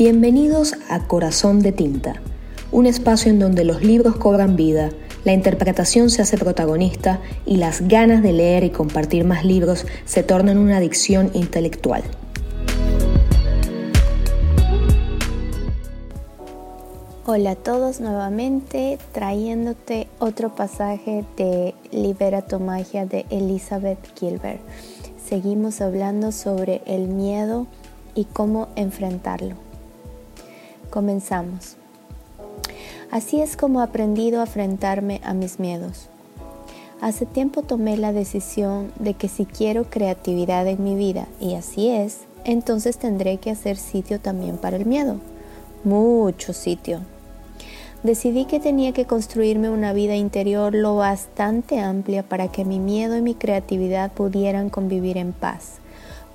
Bienvenidos a Corazón de Tinta, un espacio en donde los libros cobran vida, la interpretación se hace protagonista y las ganas de leer y compartir más libros se tornan una adicción intelectual. Hola a todos nuevamente trayéndote otro pasaje de Libera tu magia de Elizabeth Gilbert. Seguimos hablando sobre el miedo y cómo enfrentarlo. Comenzamos. Así es como he aprendido a enfrentarme a mis miedos. Hace tiempo tomé la decisión de que si quiero creatividad en mi vida, y así es, entonces tendré que hacer sitio también para el miedo. Mucho sitio. Decidí que tenía que construirme una vida interior lo bastante amplia para que mi miedo y mi creatividad pudieran convivir en paz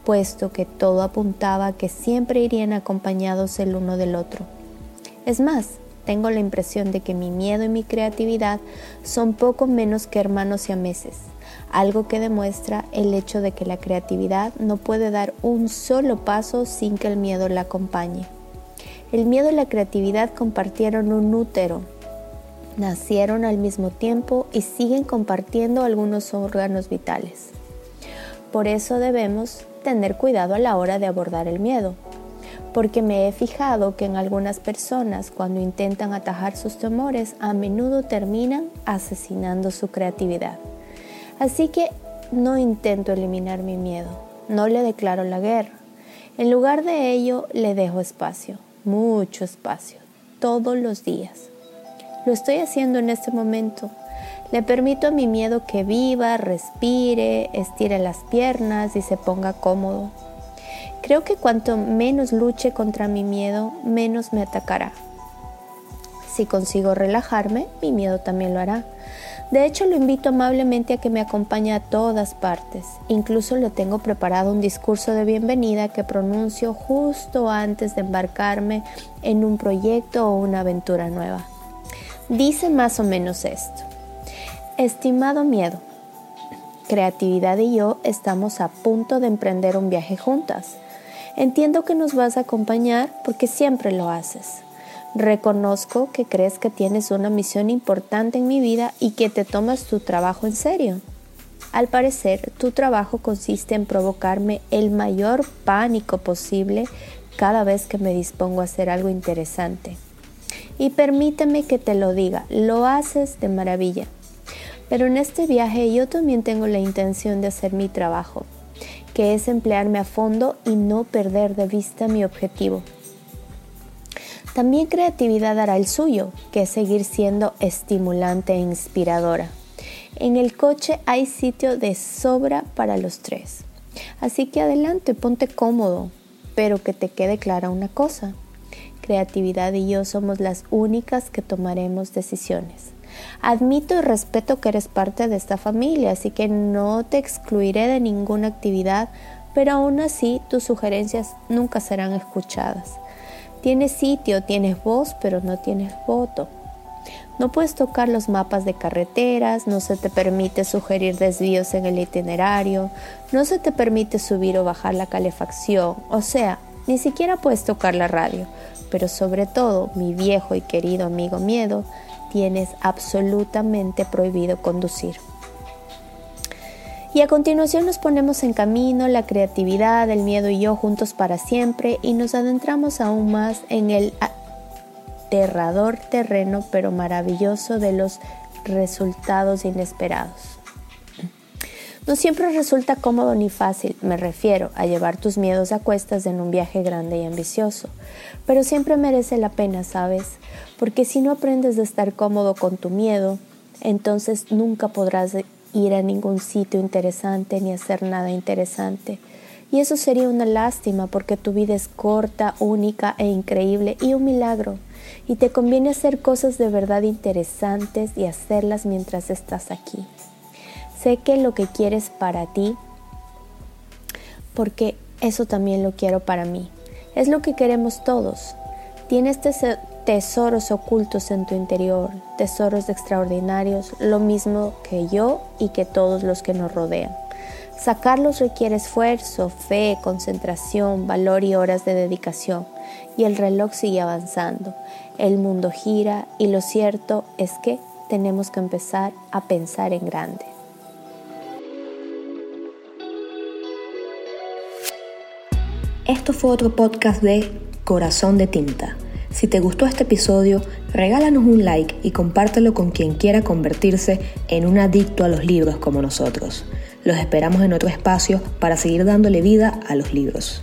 puesto que todo apuntaba que siempre irían acompañados el uno del otro. Es más, tengo la impresión de que mi miedo y mi creatividad son poco menos que hermanos y ameses, algo que demuestra el hecho de que la creatividad no puede dar un solo paso sin que el miedo la acompañe. El miedo y la creatividad compartieron un útero, nacieron al mismo tiempo y siguen compartiendo algunos órganos vitales. Por eso debemos tener cuidado a la hora de abordar el miedo, porque me he fijado que en algunas personas cuando intentan atajar sus temores a menudo terminan asesinando su creatividad. Así que no intento eliminar mi miedo, no le declaro la guerra. En lugar de ello le dejo espacio, mucho espacio, todos los días. Lo estoy haciendo en este momento le permito a mi miedo que viva, respire, estire las piernas y se ponga cómodo. Creo que cuanto menos luche contra mi miedo, menos me atacará. Si consigo relajarme, mi miedo también lo hará. De hecho, lo invito amablemente a que me acompañe a todas partes. Incluso le tengo preparado un discurso de bienvenida que pronuncio justo antes de embarcarme en un proyecto o una aventura nueva. Dice más o menos esto. Estimado miedo, Creatividad y yo estamos a punto de emprender un viaje juntas. Entiendo que nos vas a acompañar porque siempre lo haces. Reconozco que crees que tienes una misión importante en mi vida y que te tomas tu trabajo en serio. Al parecer, tu trabajo consiste en provocarme el mayor pánico posible cada vez que me dispongo a hacer algo interesante. Y permíteme que te lo diga, lo haces de maravilla. Pero en este viaje yo también tengo la intención de hacer mi trabajo, que es emplearme a fondo y no perder de vista mi objetivo. También creatividad hará el suyo, que es seguir siendo estimulante e inspiradora. En el coche hay sitio de sobra para los tres. Así que adelante, ponte cómodo, pero que te quede clara una cosa. Creatividad y yo somos las únicas que tomaremos decisiones. Admito y respeto que eres parte de esta familia, así que no te excluiré de ninguna actividad, pero aún así tus sugerencias nunca serán escuchadas. Tienes sitio, tienes voz, pero no tienes voto. No puedes tocar los mapas de carreteras, no se te permite sugerir desvíos en el itinerario, no se te permite subir o bajar la calefacción, o sea, ni siquiera puedes tocar la radio. Pero sobre todo, mi viejo y querido amigo miedo, tienes absolutamente prohibido conducir. Y a continuación nos ponemos en camino la creatividad, el miedo y yo juntos para siempre y nos adentramos aún más en el aterrador terreno pero maravilloso de los resultados inesperados. No siempre resulta cómodo ni fácil, me refiero a llevar tus miedos a cuestas en un viaje grande y ambicioso, pero siempre merece la pena, ¿sabes? Porque si no aprendes de estar cómodo con tu miedo, entonces nunca podrás ir a ningún sitio interesante ni hacer nada interesante. Y eso sería una lástima porque tu vida es corta, única e increíble y un milagro. Y te conviene hacer cosas de verdad interesantes y hacerlas mientras estás aquí. Sé que lo que quieres para ti, porque eso también lo quiero para mí. Es lo que queremos todos. Tienes tesoros ocultos en tu interior, tesoros extraordinarios, lo mismo que yo y que todos los que nos rodean. Sacarlos requiere esfuerzo, fe, concentración, valor y horas de dedicación. y el reloj sigue avanzando. El mundo gira y lo cierto es que tenemos que empezar a pensar en grande. Esto fue otro podcast de Corazón de Tinta. Si te gustó este episodio, regálanos un like y compártelo con quien quiera convertirse en un adicto a los libros como nosotros. Los esperamos en otro espacio para seguir dándole vida a los libros.